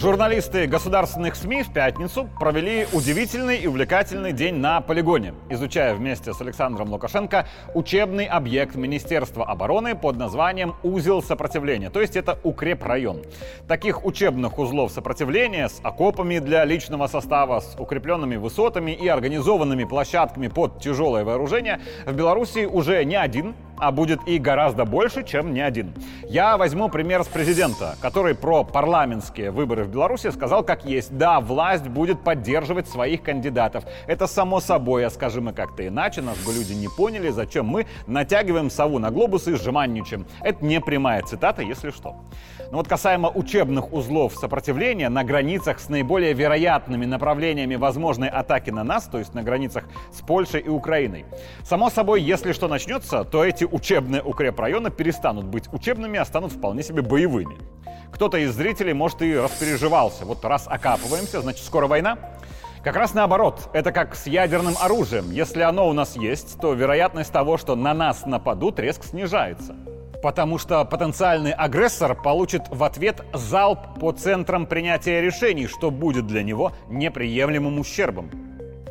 Журналисты государственных СМИ в пятницу провели удивительный и увлекательный день на полигоне, изучая вместе с Александром Лукашенко учебный объект Министерства обороны под названием «Узел сопротивления», то есть это укрепрайон. Таких учебных узлов сопротивления с окопами для личного состава, с укрепленными высотами и организованными площадками под тяжелое вооружение в Беларуси уже не один, а будет и гораздо больше, чем не один. Я возьму пример с президента, который про парламентские выборы в Беларуси сказал как есть. Да, власть будет поддерживать своих кандидатов. Это само собой, а скажем мы как-то иначе, нас бы люди не поняли, зачем мы натягиваем сову на глобус и сжиманничаем. Это не прямая цитата, если что. Но вот касаемо учебных узлов сопротивления на границах с наиболее вероятными направлениями возможной атаки на нас, то есть на границах с Польшей и Украиной. Само собой, если что начнется, то эти учебные укрепрайоны перестанут быть учебными, а станут вполне себе боевыми. Кто-то из зрителей, может, и распереживался. Вот раз окапываемся, значит, скоро война? Как раз наоборот, это как с ядерным оружием. Если оно у нас есть, то вероятность того, что на нас нападут, резко снижается. Потому что потенциальный агрессор получит в ответ залп по центрам принятия решений, что будет для него неприемлемым ущербом.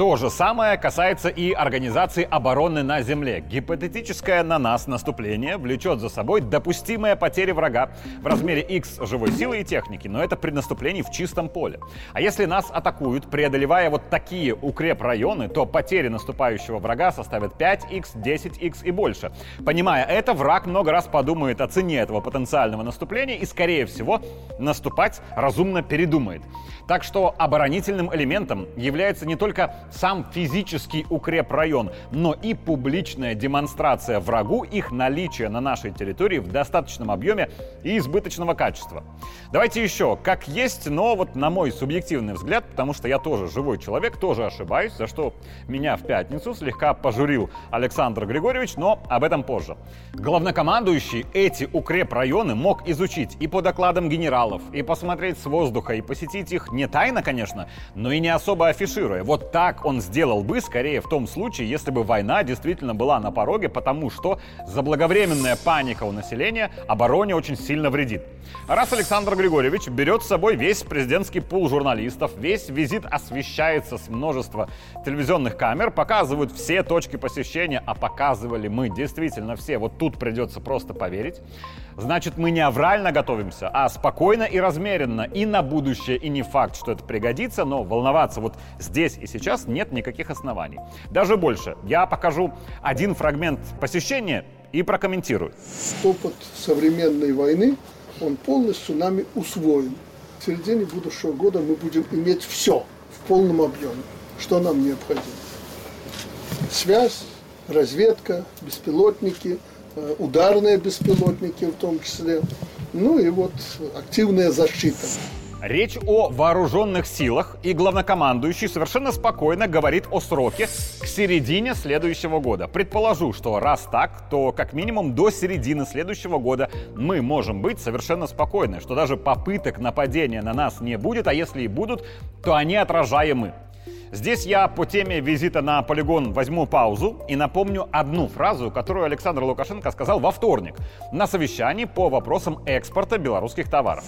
То же самое касается и организации обороны на земле. Гипотетическое на нас наступление влечет за собой допустимые потери врага в размере X живой силы и техники, но это при наступлении в чистом поле. А если нас атакуют, преодолевая вот такие укрепрайоны, то потери наступающего врага составят 5x, 10x и больше. Понимая это, враг много раз подумает о цене этого потенциального наступления и, скорее всего, наступать разумно передумает. Так что оборонительным элементом является не только сам физический укрепрайон, но и публичная демонстрация врагу их наличия на нашей территории в достаточном объеме и избыточного качества. Давайте еще, как есть, но вот на мой субъективный взгляд, потому что я тоже живой человек, тоже ошибаюсь, за что меня в пятницу слегка пожурил Александр Григорьевич, но об этом позже. Главнокомандующий эти укрепрайоны мог изучить и по докладам генералов, и посмотреть с воздуха, и посетить их не тайно, конечно, но и не особо афишируя. Вот так он сделал бы, скорее, в том случае, если бы война действительно была на пороге, потому что заблаговременная паника у населения обороне очень сильно вредит. Раз Александр Григорьевич берет с собой весь президентский пул журналистов, весь визит освещается с множества телевизионных камер, показывают все точки посещения, а показывали мы действительно все, вот тут придется просто поверить, значит мы не аврально готовимся, а спокойно и размеренно и на будущее, и не факт, что это пригодится, но волноваться вот здесь и сейчас нет никаких оснований. Даже больше, я покажу один фрагмент посещения и прокомментирую. Опыт современной войны, он полностью нами усвоен. В середине будущего года мы будем иметь все в полном объеме, что нам необходимо. Связь, разведка, беспилотники, э, ударные беспилотники в том числе, ну и вот активная защита. Речь о вооруженных силах, и главнокомандующий совершенно спокойно говорит о сроке к середине следующего года. Предположу, что раз так, то как минимум до середины следующего года мы можем быть совершенно спокойны, что даже попыток нападения на нас не будет, а если и будут, то они отражаемы. Здесь я по теме визита на полигон возьму паузу и напомню одну фразу, которую Александр Лукашенко сказал во вторник на совещании по вопросам экспорта белорусских товаров.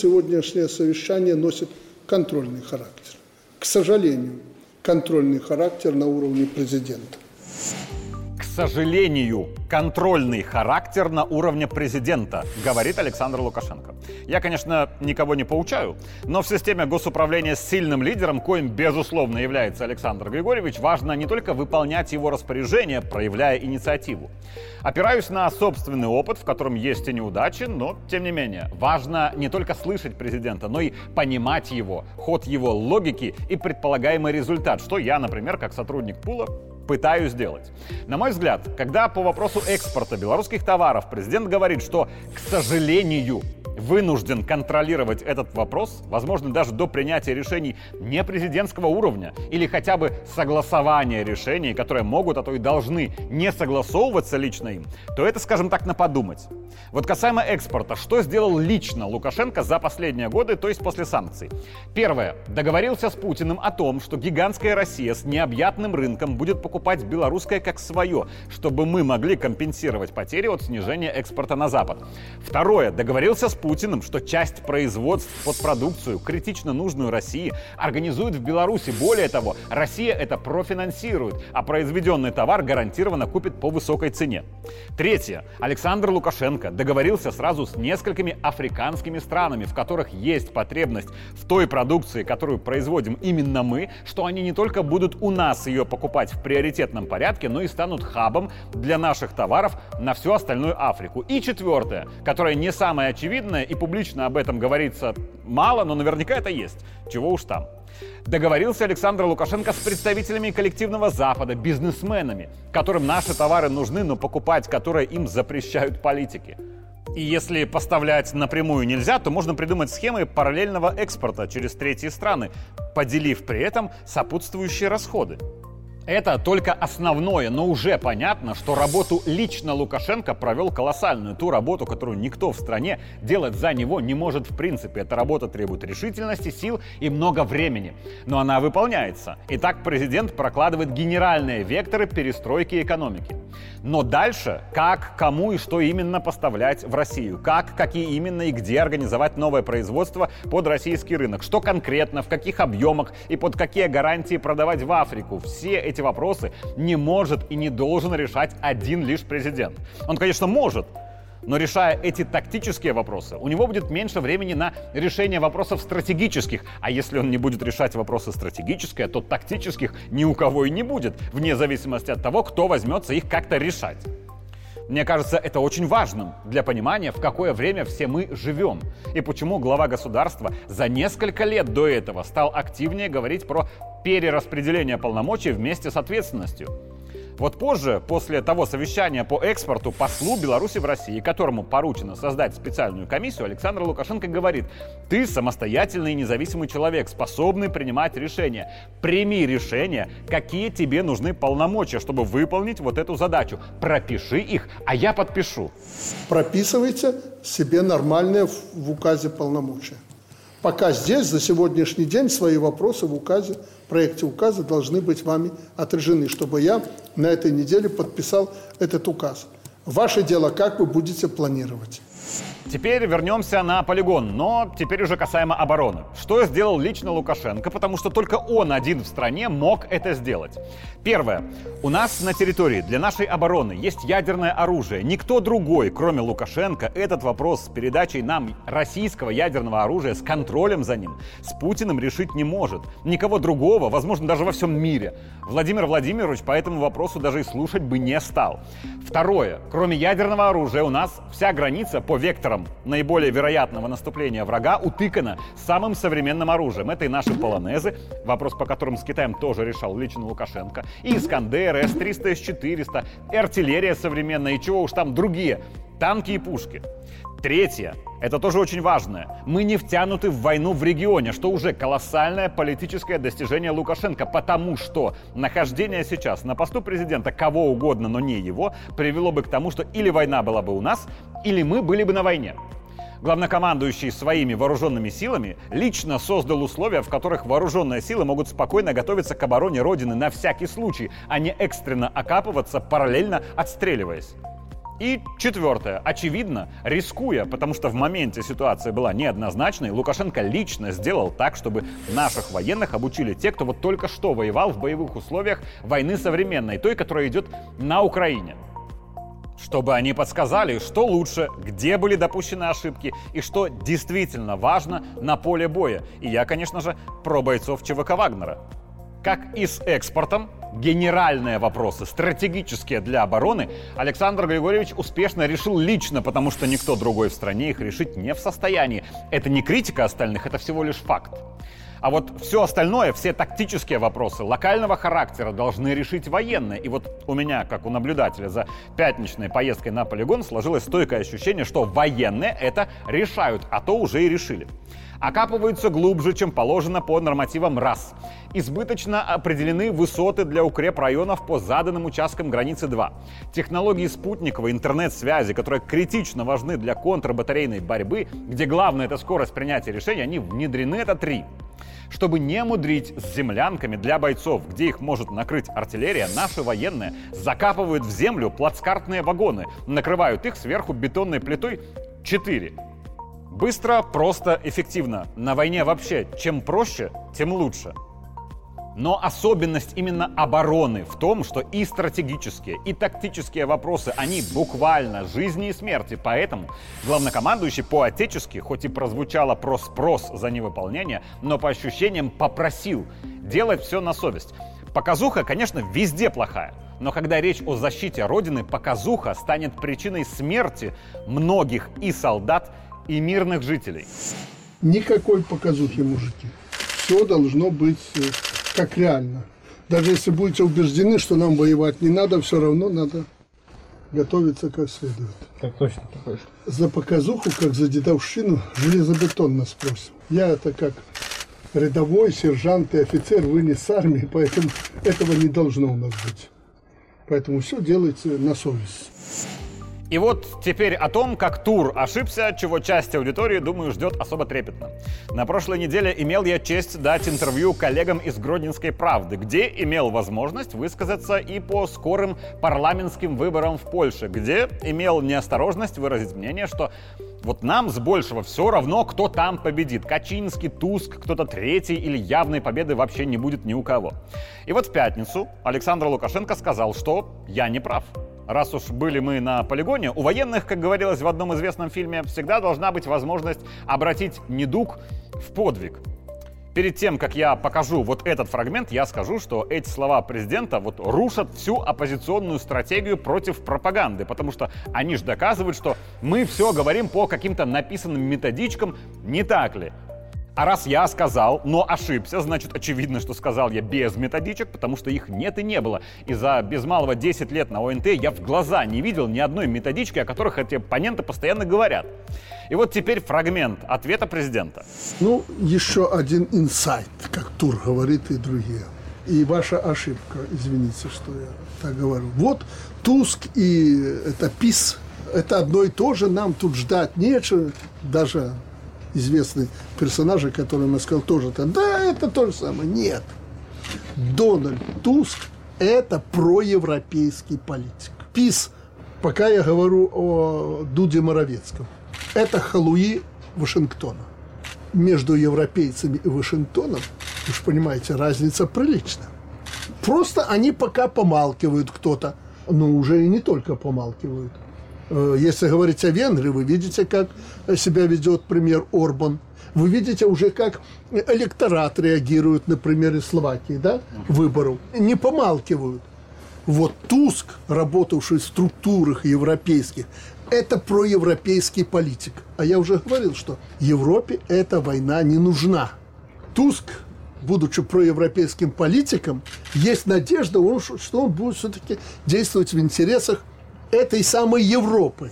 Сегодняшнее совещание носит контрольный характер. К сожалению, контрольный характер на уровне президента. Сожалению, контрольный характер на уровне президента, говорит Александр Лукашенко. Я, конечно, никого не поучаю, но в системе госуправления с сильным лидером, коим, безусловно, является Александр Григорьевич, важно не только выполнять его распоряжения, проявляя инициативу. Опираюсь на собственный опыт, в котором есть и неудачи, но, тем не менее, важно не только слышать президента, но и понимать его, ход его логики и предполагаемый результат, что я, например, как сотрудник пула, пытаюсь сделать. На мой взгляд, когда по вопросу экспорта белорусских товаров президент говорит, что, к сожалению, вынужден контролировать этот вопрос, возможно, даже до принятия решений не президентского уровня или хотя бы согласования решений, которые могут, а то и должны не согласовываться лично им, то это, скажем так, на подумать. Вот касаемо экспорта, что сделал лично Лукашенко за последние годы, то есть после санкций? Первое. Договорился с Путиным о том, что гигантская Россия с необъятным рынком будет покупать белорусское как свое, чтобы мы могли компенсировать потери от снижения экспорта на Запад. Второе. Договорился с Путиным, что часть производств под продукцию, критично нужную России, организует в Беларуси. Более того, Россия это профинансирует, а произведенный товар гарантированно купит по высокой цене. Третье. Александр Лукашенко договорился сразу с несколькими африканскими странами, в которых есть потребность в той продукции, которую производим именно мы, что они не только будут у нас ее покупать в приоритетном порядке, но и станут хабом для наших товаров на всю остальную Африку. И четвертое, которое не самое очевидное и публично об этом говорится мало, но наверняка это есть. Чего уж там. Договорился Александр Лукашенко с представителями коллективного Запада, бизнесменами, которым наши товары нужны, но покупать которые им запрещают политики. И если поставлять напрямую нельзя, то можно придумать схемы параллельного экспорта через третьи страны, поделив при этом сопутствующие расходы. Это только основное, но уже понятно, что работу лично Лукашенко провел колоссальную. Ту работу, которую никто в стране делать за него не может в принципе. Эта работа требует решительности, сил и много времени. Но она выполняется. И так президент прокладывает генеральные векторы перестройки экономики. Но дальше, как, кому и что именно поставлять в Россию, как, какие именно и где организовать новое производство под российский рынок, что конкретно, в каких объемах и под какие гарантии продавать в Африку. Все эти вопросы не может и не должен решать один лишь президент. Он, конечно, может, но решая эти тактические вопросы, у него будет меньше времени на решение вопросов стратегических. А если он не будет решать вопросы стратегические, то тактических ни у кого и не будет, вне зависимости от того, кто возьмется их как-то решать. Мне кажется, это очень важным для понимания, в какое время все мы живем. И почему глава государства за несколько лет до этого стал активнее говорить про перераспределение полномочий вместе с ответственностью. Вот позже, после того совещания по экспорту послу Беларуси в России, которому поручено создать специальную комиссию, Александр Лукашенко говорит, ты самостоятельный и независимый человек, способный принимать решения. Прими решения, какие тебе нужны полномочия, чтобы выполнить вот эту задачу. Пропиши их, а я подпишу. Прописывайте себе нормальные в указе полномочия. Пока здесь, за сегодняшний день, свои вопросы в указе, проекте указа должны быть вами отражены, чтобы я на этой неделе подписал этот указ. Ваше дело, как вы будете планировать. Теперь вернемся на полигон, но теперь уже касаемо обороны. Что сделал лично Лукашенко, потому что только он один в стране мог это сделать. Первое. У нас на территории для нашей обороны есть ядерное оружие. Никто другой, кроме Лукашенко, этот вопрос с передачей нам российского ядерного оружия, с контролем за ним, с Путиным решить не может. Никого другого, возможно, даже во всем мире. Владимир Владимирович по этому вопросу даже и слушать бы не стал. Второе. Кроме ядерного оружия у нас вся граница по векторам наиболее вероятного наступления врага утыкана самым современным оружием. Это и наши полонезы, вопрос по которым с Китаем тоже решал лично Лукашенко, и Искандер, С-300, С-400, и артиллерия современная, и чего уж там другие, танки и пушки. Третье, это тоже очень важное. Мы не втянуты в войну в регионе, что уже колоссальное политическое достижение Лукашенко, потому что нахождение сейчас на посту президента кого угодно, но не его, привело бы к тому, что или война была бы у нас, или мы были бы на войне. Главнокомандующий своими вооруженными силами лично создал условия, в которых вооруженные силы могут спокойно готовиться к обороне Родины на всякий случай, а не экстренно окапываться, параллельно отстреливаясь. И четвертое. Очевидно, рискуя, потому что в моменте ситуация была неоднозначной, Лукашенко лично сделал так, чтобы наших военных обучили те, кто вот только что воевал в боевых условиях войны современной, той, которая идет на Украине чтобы они подсказали, что лучше, где были допущены ошибки и что действительно важно на поле боя. И я, конечно же, про бойцов ЧВК Вагнера. Как и с экспортом, генеральные вопросы, стратегические для обороны, Александр Григорьевич успешно решил лично, потому что никто другой в стране их решить не в состоянии. Это не критика остальных, это всего лишь факт. А вот все остальное, все тактические вопросы локального характера должны решить военные. И вот у меня, как у наблюдателя за пятничной поездкой на полигон, сложилось стойкое ощущение, что военные это решают, а то уже и решили окапываются глубже, чем положено по нормативам РАС. Избыточно определены высоты для укрепрайонов по заданным участкам границы 2. Технологии спутниковой интернет-связи, которые критично важны для контрбатарейной борьбы, где главное это скорость принятия решений, они внедрены это 3. Чтобы не мудрить с землянками для бойцов, где их может накрыть артиллерия, наши военные закапывают в землю плацкартные вагоны, накрывают их сверху бетонной плитой 4. Быстро, просто, эффективно. На войне вообще, чем проще, тем лучше. Но особенность именно обороны в том, что и стратегические, и тактические вопросы, они буквально жизни и смерти. Поэтому главнокомандующий по-отечески, хоть и прозвучало про спрос за невыполнение, но по ощущениям попросил делать все на совесть. Показуха, конечно, везде плохая. Но когда речь о защите Родины, показуха станет причиной смерти многих и солдат, и мирных жителей. Никакой показухи, мужики. Все должно быть э, как реально. Даже если будете убеждены, что нам воевать не надо, все равно надо готовиться как следует. Так точно, так точно. За показуху, как за дедовщину, железобетонно спросим. Я это как рядовой, сержант и офицер вынес с армии, поэтому этого не должно у нас быть. Поэтому все делается на совесть. И вот теперь о том, как тур ошибся, чего часть аудитории, думаю, ждет особо трепетно. На прошлой неделе имел я честь дать интервью коллегам из Гродненской правды, где имел возможность высказаться и по скорым парламентским выборам в Польше, где имел неосторожность выразить мнение, что вот нам с большего все равно, кто там победит. Качинский, Туск, кто-то третий или явной победы вообще не будет ни у кого. И вот в пятницу Александр Лукашенко сказал, что я не прав раз уж были мы на полигоне, у военных, как говорилось в одном известном фильме, всегда должна быть возможность обратить недуг в подвиг. Перед тем, как я покажу вот этот фрагмент, я скажу, что эти слова президента вот рушат всю оппозиционную стратегию против пропаганды, потому что они же доказывают, что мы все говорим по каким-то написанным методичкам, не так ли? А раз я сказал, но ошибся, значит очевидно, что сказал я без методичек, потому что их нет и не было. И за без малого 10 лет на ОНТ я в глаза не видел ни одной методички, о которых эти оппоненты постоянно говорят. И вот теперь фрагмент ответа президента. Ну, еще один инсайт, как Тур говорит и другие. И ваша ошибка, извините, что я так говорю. Вот Туск и это ПИС, это одно и то же, нам тут ждать нечего, даже известный персонаж, который я сказал, тоже -то, да, это то же самое. Нет. Дональд Туск – это проевропейский политик. ПИС, пока я говорю о Дуде Моровецком, это халуи Вашингтона. Между европейцами и Вашингтоном, вы же понимаете, разница приличная. Просто они пока помалкивают кто-то, но уже и не только помалкивают – если говорить о Венгрии, вы видите, как себя ведет премьер Орбан. Вы видите уже, как электорат реагирует на примере Словакии, да, выборов. Не помалкивают. Вот Туск, работавший в структурах европейских, это проевропейский политик. А я уже говорил, что Европе эта война не нужна. Туск, будучи проевропейским политиком, есть надежда, что он будет все-таки действовать в интересах этой самой Европы.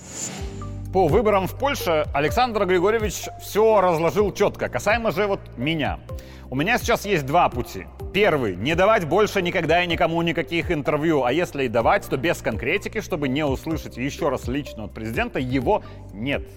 По выборам в Польше Александр Григорьевич все разложил четко. Касаемо же вот меня. У меня сейчас есть два пути. Первый – не давать больше никогда и никому никаких интервью, а если и давать, то без конкретики, чтобы не услышать еще раз лично от президента, его нет.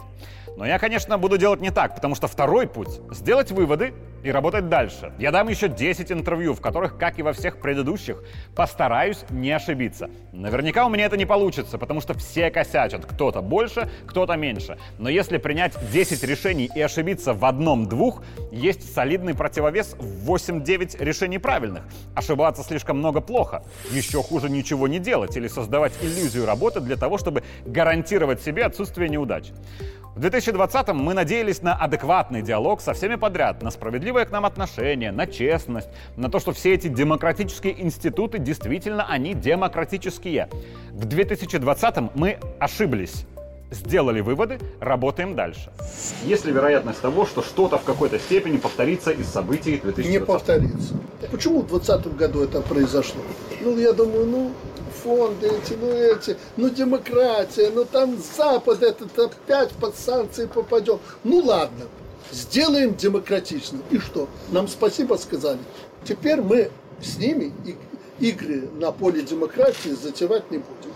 Но я, конечно, буду делать не так, потому что второй путь – сделать выводы и работать дальше. Я дам еще 10 интервью, в которых, как и во всех предыдущих, постараюсь не ошибиться. Наверняка у меня это не получится, потому что все косячат. Кто-то больше, кто-то меньше. Но если принять 10 решений и ошибиться в одном-двух, есть солидный противовес в 8-9 решений правильных. Ошибаться слишком много плохо. Еще хуже ничего не делать или создавать иллюзию работы для того, чтобы гарантировать себе отсутствие неудач. В 2020-м мы надеялись на адекватный диалог со всеми подряд, на справедливое к нам отношение, на честность, на то, что все эти демократические институты действительно они демократические. В 2020-м мы ошиблись. Сделали выводы, работаем дальше. Есть ли вероятность того, что что-то в какой-то степени повторится из событий 2020? Не повторится. Почему в 2020 году это произошло? Ну, я думаю, ну, фонды эти, ну эти, ну демократия, ну там Запад этот опять под санкции попадет. Ну ладно, сделаем демократично. И что? Нам спасибо сказали. Теперь мы с ними игры на поле демократии затевать не будем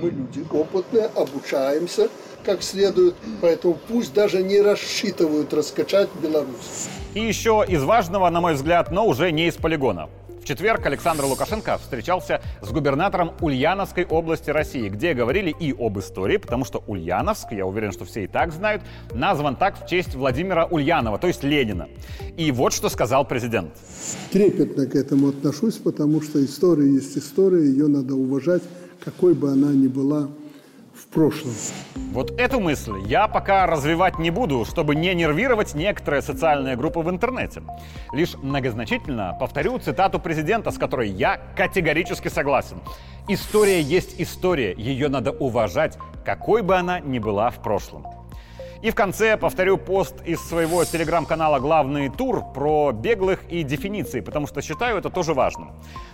мы люди опытные, обучаемся как следует, поэтому пусть даже не рассчитывают раскачать Беларусь. И еще из важного, на мой взгляд, но уже не из полигона. В четверг Александр Лукашенко встречался с губернатором Ульяновской области России, где говорили и об истории, потому что Ульяновск, я уверен, что все и так знают, назван так в честь Владимира Ульянова, то есть Ленина. И вот что сказал президент. Трепетно к этому отношусь, потому что история есть история, ее надо уважать какой бы она ни была в прошлом. Вот эту мысль я пока развивать не буду, чтобы не нервировать некоторые социальные группы в интернете. Лишь многозначительно повторю цитату президента, с которой я категорически согласен. История есть история, ее надо уважать, какой бы она ни была в прошлом. И в конце повторю пост из своего телеграм-канала «Главный тур» про беглых и дефиниции, потому что считаю это тоже важным.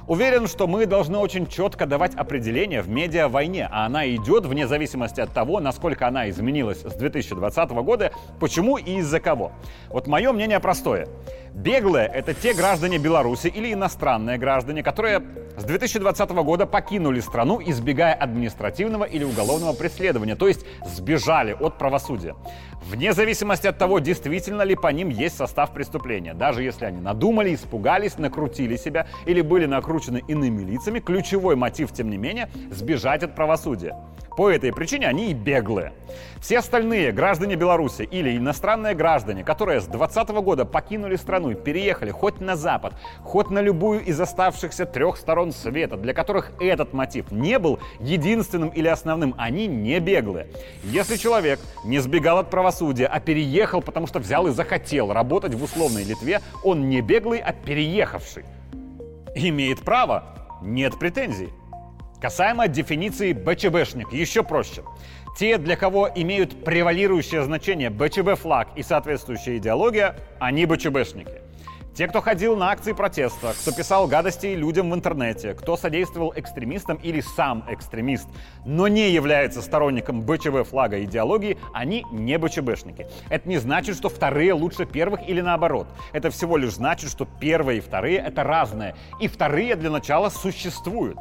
Уверен, что мы должны очень четко давать определение в медиа-войне, а она идет вне зависимости от того, насколько она изменилась с 2020 года, почему и из-за кого. Вот мое мнение простое. Беглые — это те граждане Беларуси или иностранные граждане, которые с 2020 года покинули страну, избегая административного или уголовного преследования, то есть сбежали от правосудия. Вне зависимости от того, действительно ли по ним есть состав преступления. Даже если они надумали, испугались, накрутили себя или были накручены иными лицами, ключевой мотив, тем не менее, сбежать от правосудия. По этой причине они и беглые. Все остальные граждане Беларуси или иностранные граждане, которые с 2020 года покинули страну и переехали хоть на Запад, хоть на любую из оставшихся трех сторон света, для которых этот мотив не был единственным или основным, они не беглые. Если человек не сбегал от правосудия, а переехал, потому что взял и захотел работать в условной Литве, он не беглый, а переехавший. Имеет право, нет претензий. Касаемо дефиниции БЧБшник, еще проще. Те, для кого имеют превалирующее значение БЧБ-флаг и соответствующая идеология, они БЧБшники. Те, кто ходил на акции протеста, кто писал гадости людям в интернете, кто содействовал экстремистам или сам экстремист, но не является сторонником БЧБ флага идеологии, они не БЧБшники. Это не значит, что вторые лучше первых или наоборот. Это всего лишь значит, что первые и вторые это разные. И вторые для начала существуют.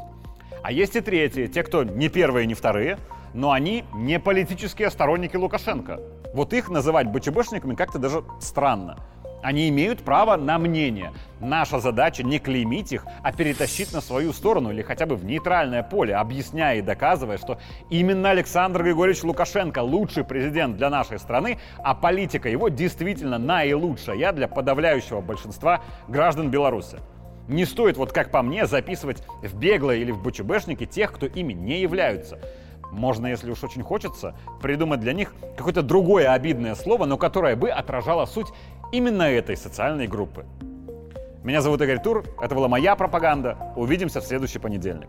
А есть и третьи, те, кто не первые, не вторые, но они не политические сторонники Лукашенко. Вот их называть БЧБшниками как-то даже странно. Они имеют право на мнение. Наша задача не клеймить их, а перетащить на свою сторону или хотя бы в нейтральное поле, объясняя и доказывая, что именно Александр Григорьевич Лукашенко лучший президент для нашей страны, а политика его действительно наилучшая для подавляющего большинства граждан Беларуси. Не стоит, вот как по мне, записывать в беглые или в БЧБшники тех, кто ими не являются. Можно, если уж очень хочется, придумать для них какое-то другое обидное слово, но которое бы отражало суть именно этой социальной группы. Меня зовут Игорь Тур, это была моя пропаганда. Увидимся в следующий понедельник.